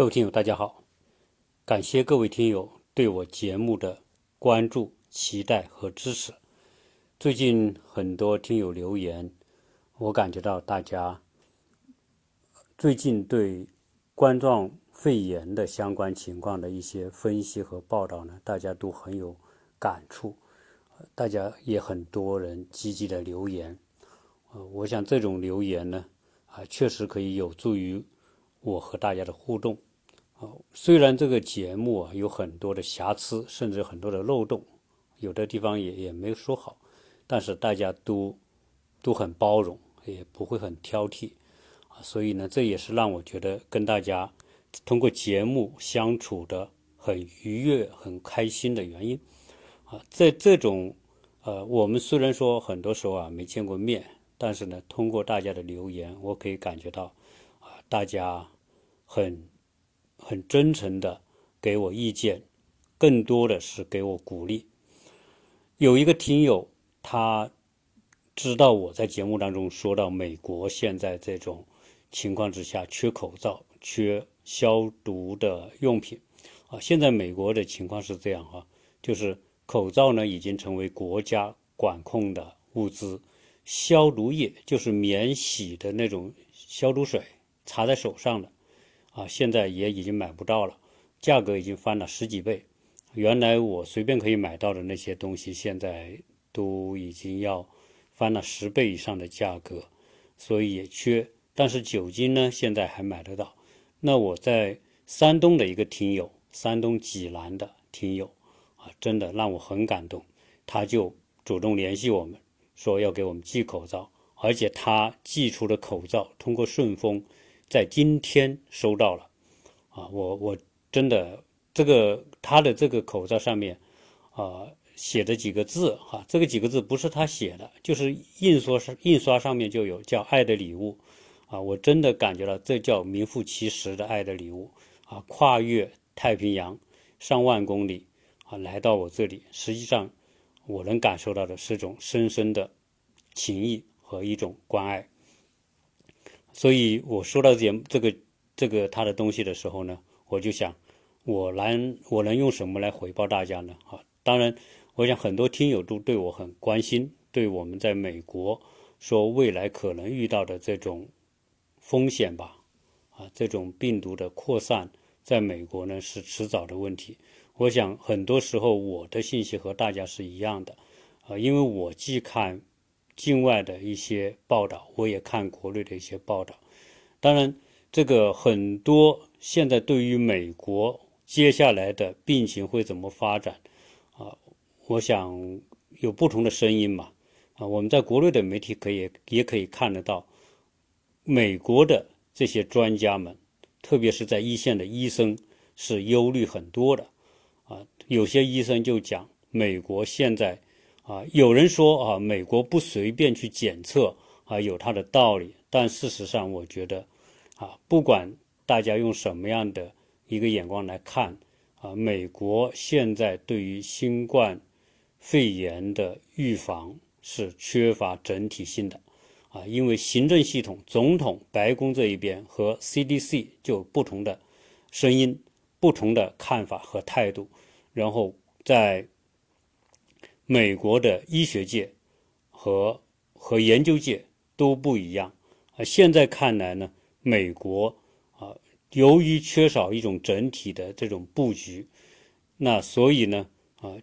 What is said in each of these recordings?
各位听友，大家好！感谢各位听友对我节目的关注、期待和支持。最近很多听友留言，我感觉到大家最近对冠状肺炎的相关情况的一些分析和报道呢，大家都很有感触，大家也很多人积极的留言。呃，我想这种留言呢，啊，确实可以有助于我和大家的互动。虽然这个节目啊有很多的瑕疵，甚至很多的漏洞，有的地方也也没说好，但是大家都都很包容，也不会很挑剔啊，所以呢，这也是让我觉得跟大家通过节目相处的很愉悦、很开心的原因啊。在这种呃，我们虽然说很多时候啊没见过面，但是呢，通过大家的留言，我可以感觉到啊，大家很。很真诚的给我意见，更多的是给我鼓励。有一个听友，他知道我在节目当中说到美国现在这种情况之下，缺口罩、缺消毒的用品啊。现在美国的情况是这样哈，就是口罩呢已经成为国家管控的物资，消毒液就是免洗的那种消毒水，擦在手上的。啊，现在也已经买不到了，价格已经翻了十几倍。原来我随便可以买到的那些东西，现在都已经要翻了十倍以上的价格，所以也缺。但是酒精呢，现在还买得到。那我在山东的一个听友，山东济南的听友，啊，真的让我很感动。他就主动联系我们，说要给我们寄口罩，而且他寄出的口罩通过顺丰。在今天收到了，啊，我我真的这个他的这个口罩上面，啊写的几个字哈，这个几个字不是他写的，就是印刷上印刷上面就有叫爱的礼物，啊，我真的感觉到这叫名副其实的爱的礼物，啊，跨越太平洋上万公里啊来到我这里，实际上我能感受到的是一种深深的情谊和一种关爱。所以我说到这这个这个他的东西的时候呢，我就想，我能我能用什么来回报大家呢？啊，当然，我想很多听友都对我很关心，对我们在美国说未来可能遇到的这种风险吧，啊，这种病毒的扩散，在美国呢是迟早的问题。我想很多时候我的信息和大家是一样的，啊，因为我既看。境外的一些报道，我也看国内的一些报道。当然，这个很多现在对于美国接下来的病情会怎么发展啊，我想有不同的声音嘛。啊，我们在国内的媒体可以也可以看得到，美国的这些专家们，特别是在一线的医生是忧虑很多的。啊，有些医生就讲，美国现在。啊，有人说啊，美国不随便去检测啊，有它的道理。但事实上，我觉得啊，不管大家用什么样的一个眼光来看啊，美国现在对于新冠肺炎的预防是缺乏整体性的啊，因为行政系统、总统、白宫这一边和 CDC 就有不同的声音、不同的看法和态度，然后在。美国的医学界和和研究界都不一样啊。现在看来呢，美国啊，由于缺少一种整体的这种布局，那所以呢啊，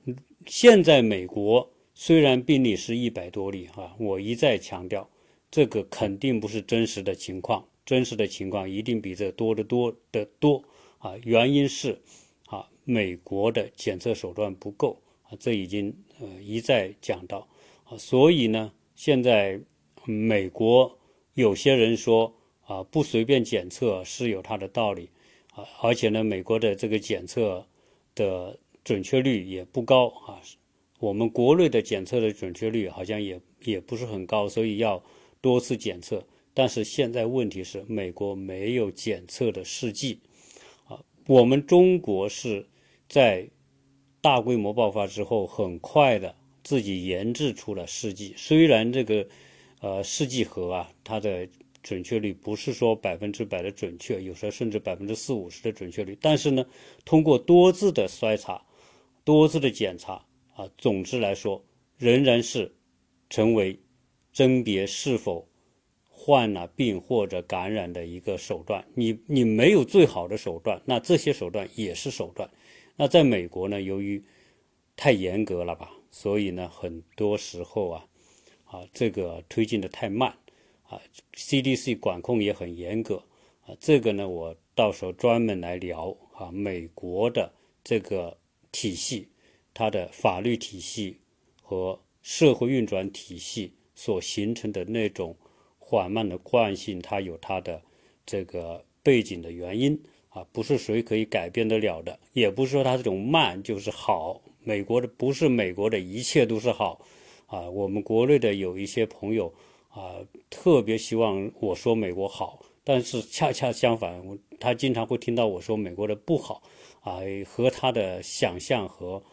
现在美国虽然病例是一百多例啊，我一再强调，这个肯定不是真实的情况，真实的情况一定比这多得多得多啊。原因是啊，美国的检测手段不够。啊，这已经呃一再讲到啊，所以呢，现在美国有些人说啊，不随便检测是有它的道理啊，而且呢，美国的这个检测的准确率也不高啊，我们国内的检测的准确率好像也也不是很高，所以要多次检测。但是现在问题是，美国没有检测的试剂啊，我们中国是在。大规模爆发之后，很快的自己研制出了试剂。虽然这个，呃，试剂盒啊，它的准确率不是说百分之百的准确，有时候甚至百分之四五十的准确率。但是呢，通过多次的筛查、多次的检查啊，总之来说，仍然是成为甄别是否患了病或者感染的一个手段。你你没有最好的手段，那这些手段也是手段。那在美国呢，由于太严格了吧，所以呢，很多时候啊，啊，这个推进的太慢。啊，CDC 管控也很严格啊，这个呢，我到时候专门来聊啊，美国的这个体系，它的法律体系和社会运转体系所形成的那种缓慢的惯性，它有它的这个背景的原因啊，不是谁可以改变得了的，也不是说它这种慢就是好，美国的不是美国的一切都是好。啊，我们国内的有一些朋友。啊，特别希望我说美国好，但是恰恰相反，他经常会听到我说美国的不好，啊，和他的想象和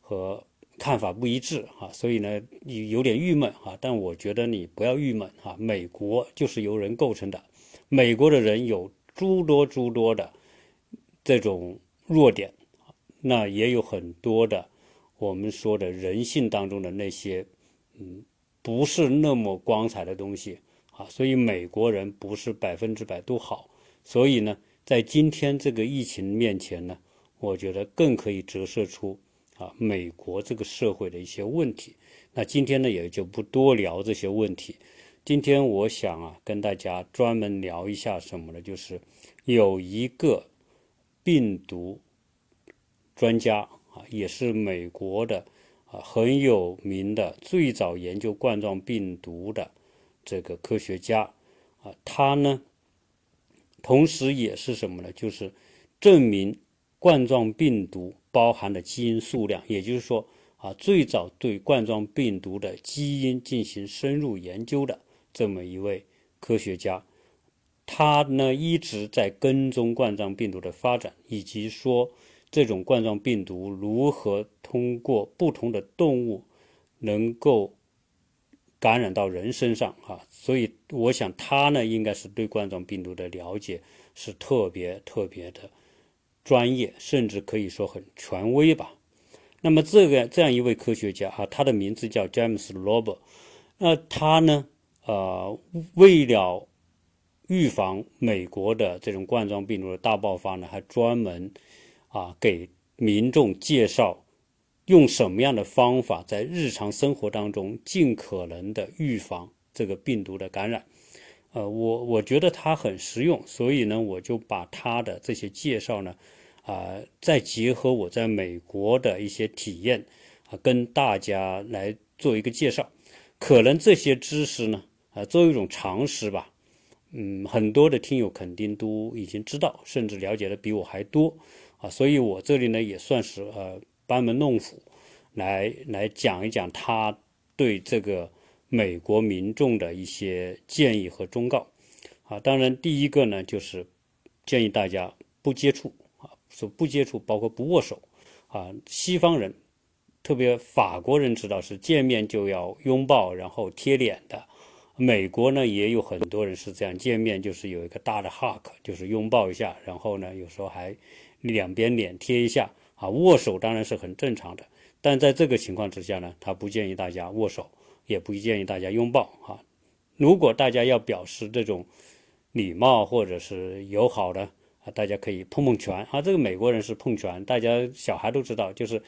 和看法不一致。啊，所以呢，有点郁闷。啊。但我觉得你不要郁闷。啊，美国就是由人构成的，美国的人有诸多诸多的这种弱点，那也有很多的我们说的人性当中的那些，嗯。不是那么光彩的东西啊，所以美国人不是百分之百都好。所以呢，在今天这个疫情面前呢，我觉得更可以折射出啊美国这个社会的一些问题。那今天呢，也就不多聊这些问题。今天我想啊，跟大家专门聊一下什么呢？就是有一个病毒专家啊，也是美国的。啊，很有名的，最早研究冠状病毒的这个科学家啊，他呢，同时也是什么呢？就是证明冠状病毒包含的基因数量，也就是说啊，最早对冠状病毒的基因进行深入研究的这么一位科学家，他呢一直在跟踪冠状病毒的发展，以及说。这种冠状病毒如何通过不同的动物能够感染到人身上？哈，所以我想他呢，应该是对冠状病毒的了解是特别特别的专业，甚至可以说很权威吧。那么这个这样一位科学家啊，他的名字叫詹姆斯·罗伯。那他呢，呃，为了预防美国的这种冠状病毒的大爆发呢，还专门。啊，给民众介绍用什么样的方法在日常生活当中尽可能的预防这个病毒的感染。呃，我我觉得它很实用，所以呢，我就把他的这些介绍呢，啊，再结合我在美国的一些体验啊，跟大家来做一个介绍。可能这些知识呢，啊，作为一种常识吧，嗯，很多的听友肯定都已经知道，甚至了解的比我还多。啊，所以我这里呢也算是呃班门弄斧，来来讲一讲他对这个美国民众的一些建议和忠告。啊，当然第一个呢就是建议大家不接触啊，说不接触包括不握手啊。西方人，特别法国人知道是见面就要拥抱，然后贴脸的。美国呢也有很多人是这样，见面就是有一个大的 hug，就是拥抱一下，然后呢有时候还。两边脸贴一下啊，握手当然是很正常的，但在这个情况之下呢，他不建议大家握手，也不建议大家拥抱啊。如果大家要表示这种礼貌或者是友好的啊，大家可以碰碰拳啊。这个美国人是碰拳，大家小孩都知道，就是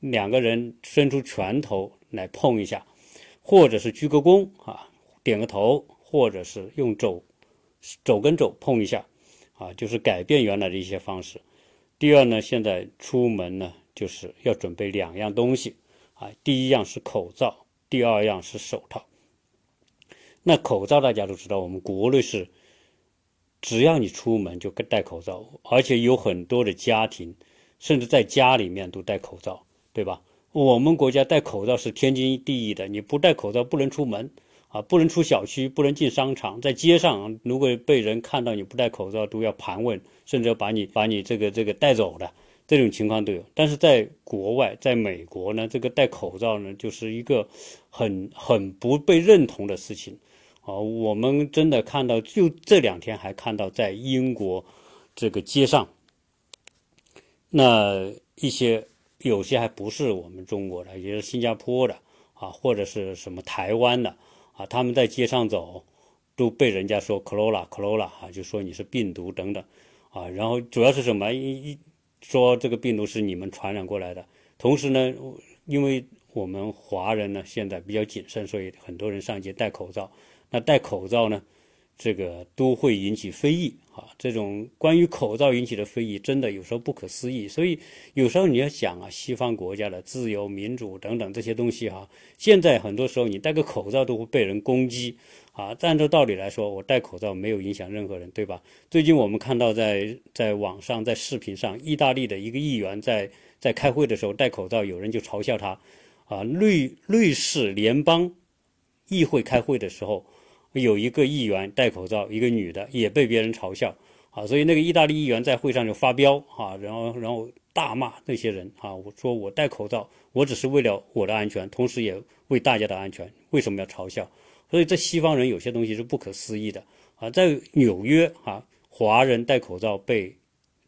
两个人伸出拳头来碰一下，或者是鞠个躬啊，点个头，或者是用肘肘跟肘碰一下啊，就是改变原来的一些方式。第二呢，现在出门呢，就是要准备两样东西啊。第一样是口罩，第二样是手套。那口罩大家都知道，我们国内是只要你出门就戴口罩，而且有很多的家庭甚至在家里面都戴口罩，对吧？我们国家戴口罩是天经地义的，你不戴口罩不能出门。啊，不能出小区，不能进商场，在街上，如果被人看到你不戴口罩，都要盘问，甚至要把你把你这个这个带走的，这种情况都有。但是在国外，在美国呢，这个戴口罩呢，就是一个很很不被认同的事情。啊，我们真的看到，就这两天还看到在英国这个街上，那一些有些还不是我们中国的，也是新加坡的啊，或者是什么台湾的啊，他们在街上走。都被人家说 “corona corona” 啊，就说你是病毒等等，啊，然后主要是什么？一一说这个病毒是你们传染过来的。同时呢，因为我们华人呢现在比较谨慎，所以很多人上街戴口罩。那戴口罩呢？这个都会引起非议啊！这种关于口罩引起的非议，真的有时候不可思议。所以有时候你要想啊，西方国家的自由、民主等等这些东西哈，现在很多时候你戴个口罩都会被人攻击啊。按照道理来说，我戴口罩没有影响任何人，对吧？最近我们看到在在网上、在视频上，意大利的一个议员在在开会的时候戴口罩，有人就嘲笑他啊。瑞瑞士联邦议会开会的时候。有一个议员戴口罩，一个女的也被别人嘲笑啊，所以那个意大利议员在会上就发飙啊，然后然后大骂那些人啊，我说我戴口罩，我只是为了我的安全，同时也为大家的安全，为什么要嘲笑？所以这西方人有些东西是不可思议的啊，在纽约啊，华人戴口罩被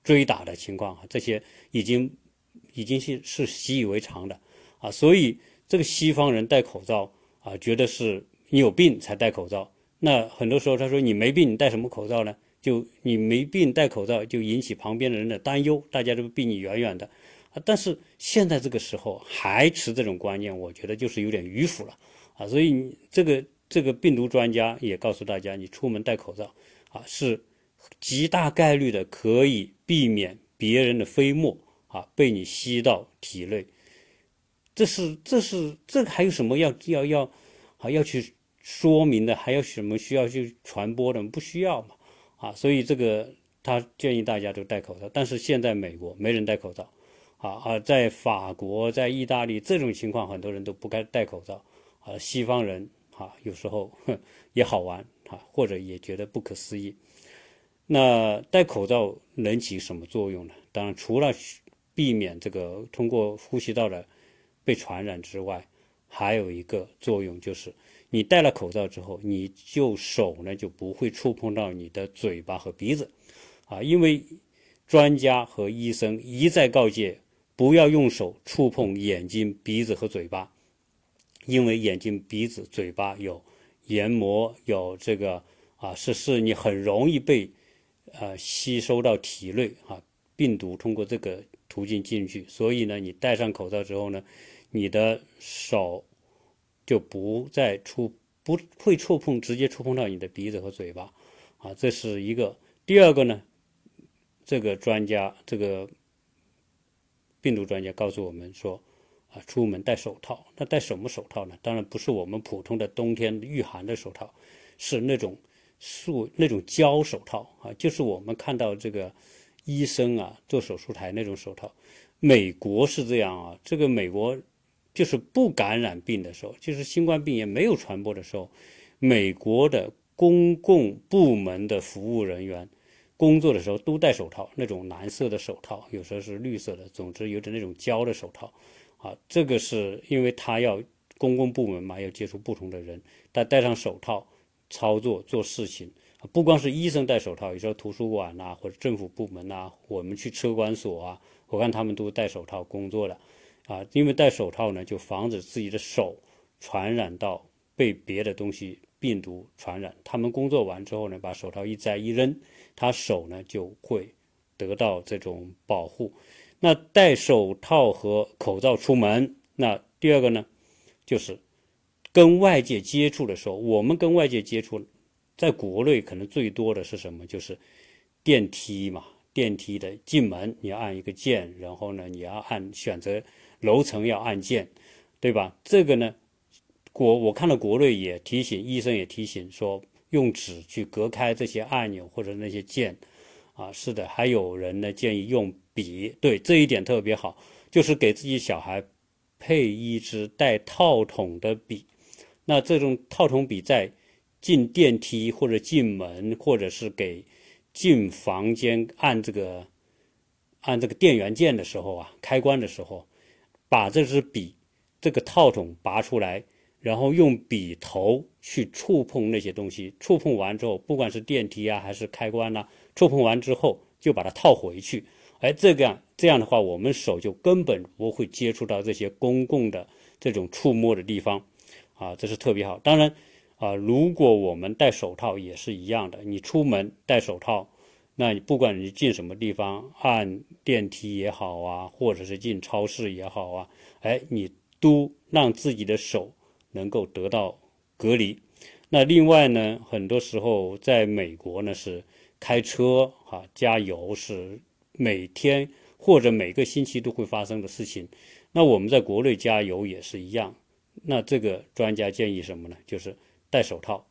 追打的情况啊，这些已经已经是是习以为常的啊，所以这个西方人戴口罩啊，觉得是你有病才戴口罩。那很多时候他说你没病，你戴什么口罩呢？就你没病戴口罩，就引起旁边的人的担忧，大家都避你远远的。啊，但是现在这个时候还持这种观念，我觉得就是有点迂腐了啊。所以这个这个病毒专家也告诉大家，你出门戴口罩啊，是极大概率的可以避免别人的飞沫啊被你吸到体内。这是这是这还有什么要要要啊要去？说明的还有什么需要去传播的？不需要嘛，啊，所以这个他建议大家都戴口罩。但是现在美国没人戴口罩，啊啊，在法国、在意大利这种情况，很多人都不该戴口罩，啊，西方人啊有时候也好玩啊，或者也觉得不可思议。那戴口罩能起什么作用呢？当然，除了避免这个通过呼吸道的被传染之外，还有一个作用就是。你戴了口罩之后，你就手呢就不会触碰到你的嘴巴和鼻子，啊，因为专家和医生一再告诫，不要用手触碰眼睛、鼻子和嘴巴，因为眼睛、鼻子、嘴巴有黏膜，有这个啊，是是你很容易被呃吸收到体内啊，病毒通过这个途径进去，所以呢，你戴上口罩之后呢，你的手。就不再触不会触碰，直接触碰到你的鼻子和嘴巴，啊，这是一个。第二个呢，这个专家，这个病毒专家告诉我们说，啊，出门戴手套。那戴什么手套呢？当然不是我们普通的冬天御寒的手套，是那种塑那种胶手套啊，就是我们看到这个医生啊做手术台那种手套。美国是这样啊，这个美国。就是不感染病的时候，就是新冠病也没有传播的时候，美国的公共部门的服务人员工作的时候都戴手套，那种蓝色的手套，有时候是绿色的，总之有点那种胶的手套。啊，这个是因为他要公共部门嘛，要接触不同的人，他戴上手套操作做事情。不光是医生戴手套，有时候图书馆呐或者政府部门呐，我们去车管所啊，我看他们都戴手套工作的。啊，因为戴手套呢，就防止自己的手传染到被别的东西病毒传染。他们工作完之后呢，把手套一摘一扔，他手呢就会得到这种保护。那戴手套和口罩出门，那第二个呢，就是跟外界接触的时候，我们跟外界接触，在国内可能最多的是什么？就是电梯嘛，电梯的进门你要按一个键，然后呢，你要按选择。楼层要按键，对吧？这个呢，国我看到国内也提醒，医生也提醒说，用纸去隔开这些按钮或者那些键，啊，是的，还有人呢建议用笔，对这一点特别好，就是给自己小孩配一支带套筒的笔。那这种套筒笔在进电梯或者进门，或者是给进房间按这个按这个电源键的时候啊，开关的时候。把这支笔这个套筒拔出来，然后用笔头去触碰那些东西，触碰完之后，不管是电梯啊还是开关呐，触碰完之后就把它套回去。哎，这个样这样的话，我们手就根本不会接触到这些公共的这种触摸的地方，啊，这是特别好。当然，啊，如果我们戴手套也是一样的，你出门戴手套，那你不管你进什么地方，按电梯也好啊，或者是进超市也好啊，哎，你都让自己的手能够得到隔离。那另外呢，很多时候在美国呢是开车啊，加油是。每天或者每个星期都会发生的事情，那我们在国内加油也是一样。那这个专家建议什么呢？就是戴手套，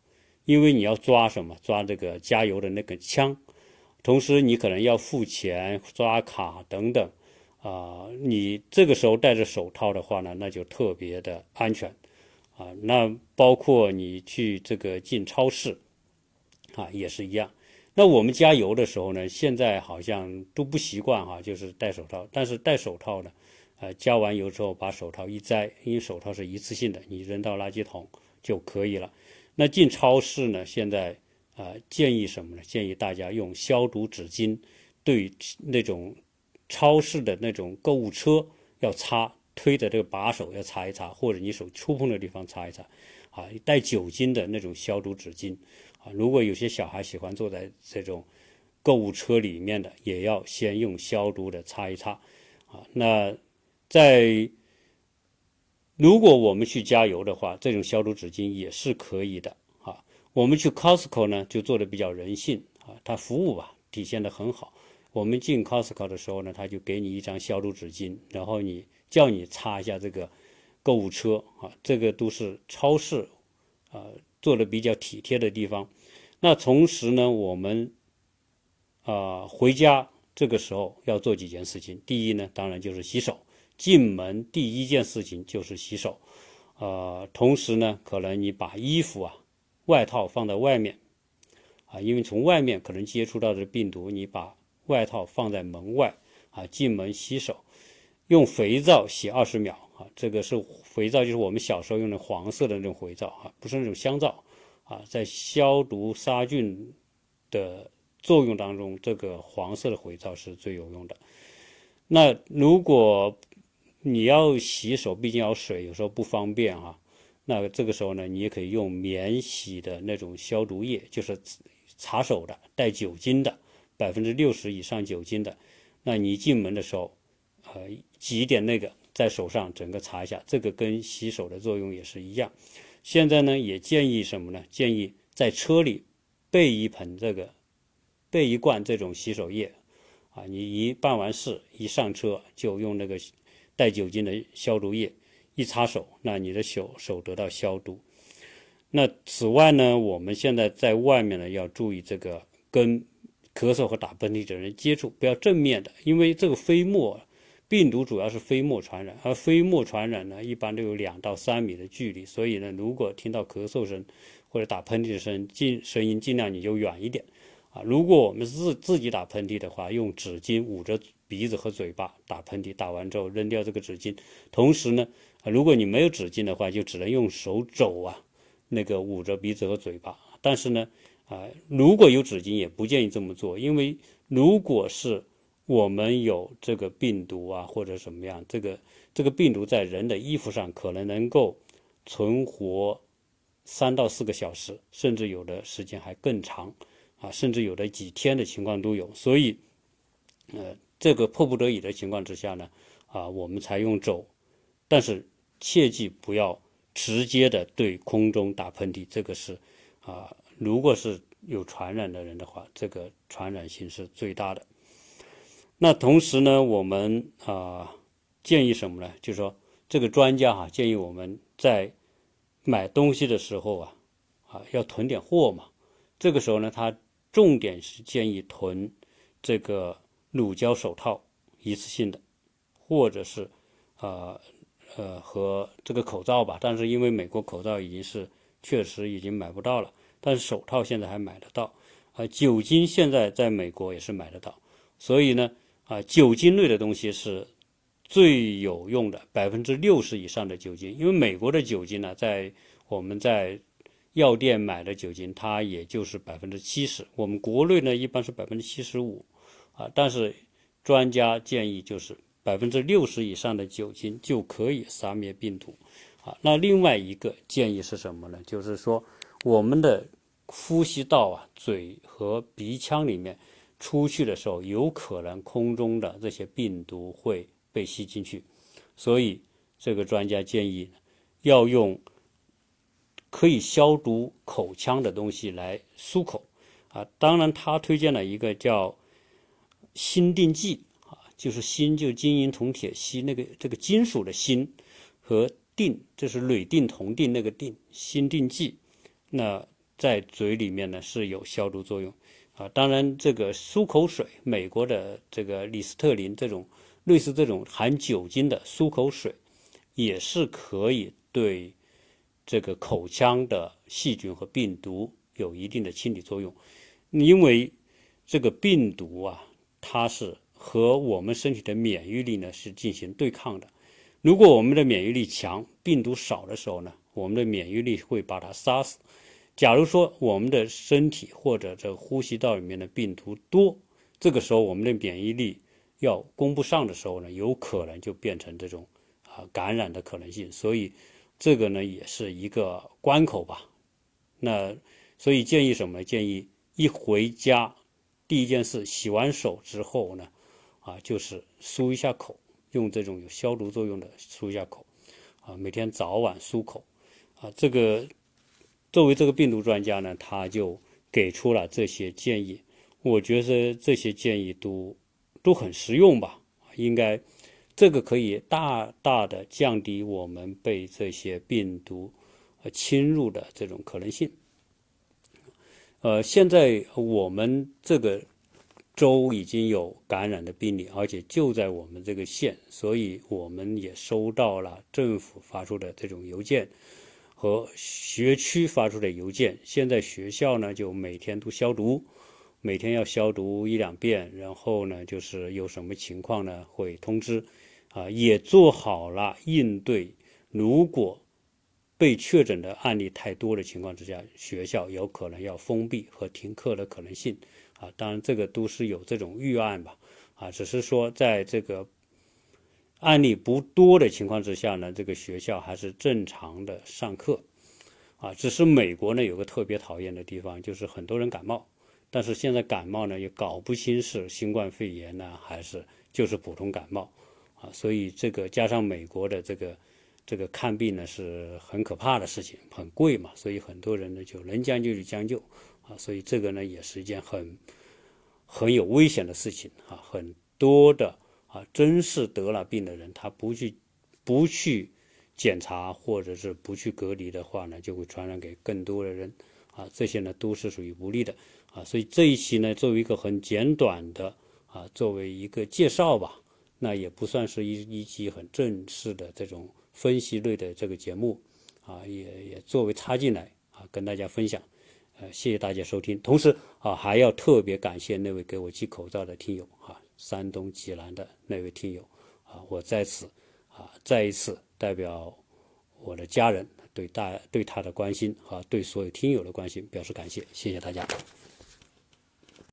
因为你要抓什么？抓这个加油的那个枪，同时你可能要付钱、刷卡等等。啊，你这个时候戴着手套的话呢，那就特别的安全。啊，那包括你去这个进超市，啊，也是一样。那我们加油的时候呢，现在好像都不习惯哈，就是戴手套。但是戴手套呢，呃，加完油之后把手套一摘，因为手套是一次性的，你扔到垃圾桶就可以了。那进超市呢，现在啊建议什么呢？建议大家用消毒纸巾，对那种超市的那种购物车要擦，推的这个把手要擦一擦，或者你手触碰的地方擦一擦，啊，带酒精的那种消毒纸巾。啊，如果有些小孩喜欢坐在这种购物车里面的，也要先用消毒的擦一擦。啊，那在如果我们去加油的话，这种消毒纸巾也是可以的。啊，我们去 Costco 呢，就做的比较人性。啊，它服务吧体现的很好。我们进 Costco 的时候呢，他就给你一张消毒纸巾，然后你叫你擦一下这个购物车。啊，这个都是超市啊。做的比较体贴的地方，那同时呢，我们啊回家这个时候要做几件事情。第一呢，当然就是洗手，进门第一件事情就是洗手。呃，同时呢，可能你把衣服啊、外套放在外面啊，因为从外面可能接触到的病毒，你把外套放在门外啊，进门洗手，用肥皂洗二十秒。啊，这个是肥皂，就是我们小时候用的黄色的那种肥皂啊，不是那种香皂啊，在消毒杀菌的作用当中，这个黄色的肥皂是最有用的。那如果你要洗手，毕竟要水，有时候不方便啊，那这个时候呢，你也可以用免洗的那种消毒液，就是擦手的，带酒精的，百分之六十以上酒精的。那你进门的时候，呃，挤一点那个。在手上整个擦一下，这个跟洗手的作用也是一样。现在呢，也建议什么呢？建议在车里备一盆这个，备一罐这种洗手液啊。你一办完事，一上车就用那个带酒精的消毒液一擦手，那你的手手得到消毒。那此外呢，我们现在在外面呢要注意这个跟咳嗽和打喷嚏的人接触，不要正面的，因为这个飞沫。病毒主要是飞沫传染，而飞沫传染呢，一般都有两到三米的距离，所以呢，如果听到咳嗽声或者打喷嚏的声，尽声音尽量你就远一点，啊，如果我们自自己打喷嚏的话，用纸巾捂着鼻子和嘴巴打喷嚏，打完之后扔掉这个纸巾，同时呢，如果你没有纸巾的话，就只能用手肘啊，那个捂着鼻子和嘴巴，但是呢，啊，如果有纸巾也不建议这么做，因为如果是我们有这个病毒啊，或者什么样？这个这个病毒在人的衣服上可能能够存活三到四个小时，甚至有的时间还更长啊，甚至有的几天的情况都有。所以，呃，这个迫不得已的情况之下呢，啊，我们才用肘，但是切记不要直接的对空中打喷嚏，这个是啊，如果是有传染的人的话，这个传染性是最大的。那同时呢，我们啊建议什么呢？就是说，这个专家哈建议我们在买东西的时候啊啊要囤点货嘛。这个时候呢，他重点是建议囤这个乳胶手套，一次性的，或者是啊呃和这个口罩吧。但是因为美国口罩已经是确实已经买不到了，但是手套现在还买得到啊。酒精现在在美国也是买得到，所以呢。啊，酒精类的东西是最有用的百分之六十以上的酒精，因为美国的酒精呢，在我们在药店买的酒精，它也就是百分之七十。我们国内呢，一般是百分之七十五，啊，但是专家建议就是百分之六十以上的酒精就可以杀灭病毒，啊，那另外一个建议是什么呢？就是说我们的呼吸道啊，嘴和鼻腔里面出去的时候，有可能空中的这些病毒会。被吸进去，所以这个专家建议要用可以消毒口腔的东西来漱口啊。当然，他推荐了一个叫锌定剂啊，就是锌就金银铜铁锡那个这个金属的锌和定，这是铝定铜定那个定锌定剂，那在嘴里面呢是有消毒作用啊。当然，这个漱口水，美国的这个李斯特林这种。类似这种含酒精的漱口水，也是可以对这个口腔的细菌和病毒有一定的清理作用。因为这个病毒啊，它是和我们身体的免疫力呢是进行对抗的。如果我们的免疫力强，病毒少的时候呢，我们的免疫力会把它杀死。假如说我们的身体或者这呼吸道里面的病毒多，这个时候我们的免疫力。要供不上的时候呢，有可能就变成这种啊感染的可能性，所以这个呢也是一个关口吧。那所以建议什么呢？建议一回家第一件事，洗完手之后呢，啊就是漱一下口，用这种有消毒作用的漱一下口，啊每天早晚漱口，啊这个作为这个病毒专家呢，他就给出了这些建议。我觉得这些建议都。都很实用吧？应该，这个可以大大的降低我们被这些病毒呃侵入的这种可能性。呃，现在我们这个州已经有感染的病例，而且就在我们这个县，所以我们也收到了政府发出的这种邮件和学区发出的邮件。现在学校呢，就每天都消毒。每天要消毒一两遍，然后呢，就是有什么情况呢，会通知，啊，也做好了应对。如果被确诊的案例太多的情况之下，学校有可能要封闭和停课的可能性，啊，当然这个都是有这种预案吧，啊，只是说在这个案例不多的情况之下呢，这个学校还是正常的上课，啊，只是美国呢有个特别讨厌的地方，就是很多人感冒。但是现在感冒呢，也搞不清是新冠肺炎呢，还是就是普通感冒，啊，所以这个加上美国的这个这个看病呢是很可怕的事情，很贵嘛，所以很多人呢就能将就就将就，啊，所以这个呢也是一件很很有危险的事情啊，很多的啊，真是得了病的人，他不去不去检查或者是不去隔离的话呢，就会传染给更多的人，啊，这些呢都是属于不利的。啊，所以这一期呢，作为一个很简短的啊，作为一个介绍吧，那也不算是一一期很正式的这种分析类的这个节目，啊，也也作为插进来啊，跟大家分享，呃，谢谢大家收听。同时啊，还要特别感谢那位给我寄口罩的听友啊，山东济南的那位听友啊，我在此啊，再一次代表我的家人对大对他的关心和对所有听友的关心表示感谢，谢谢大家。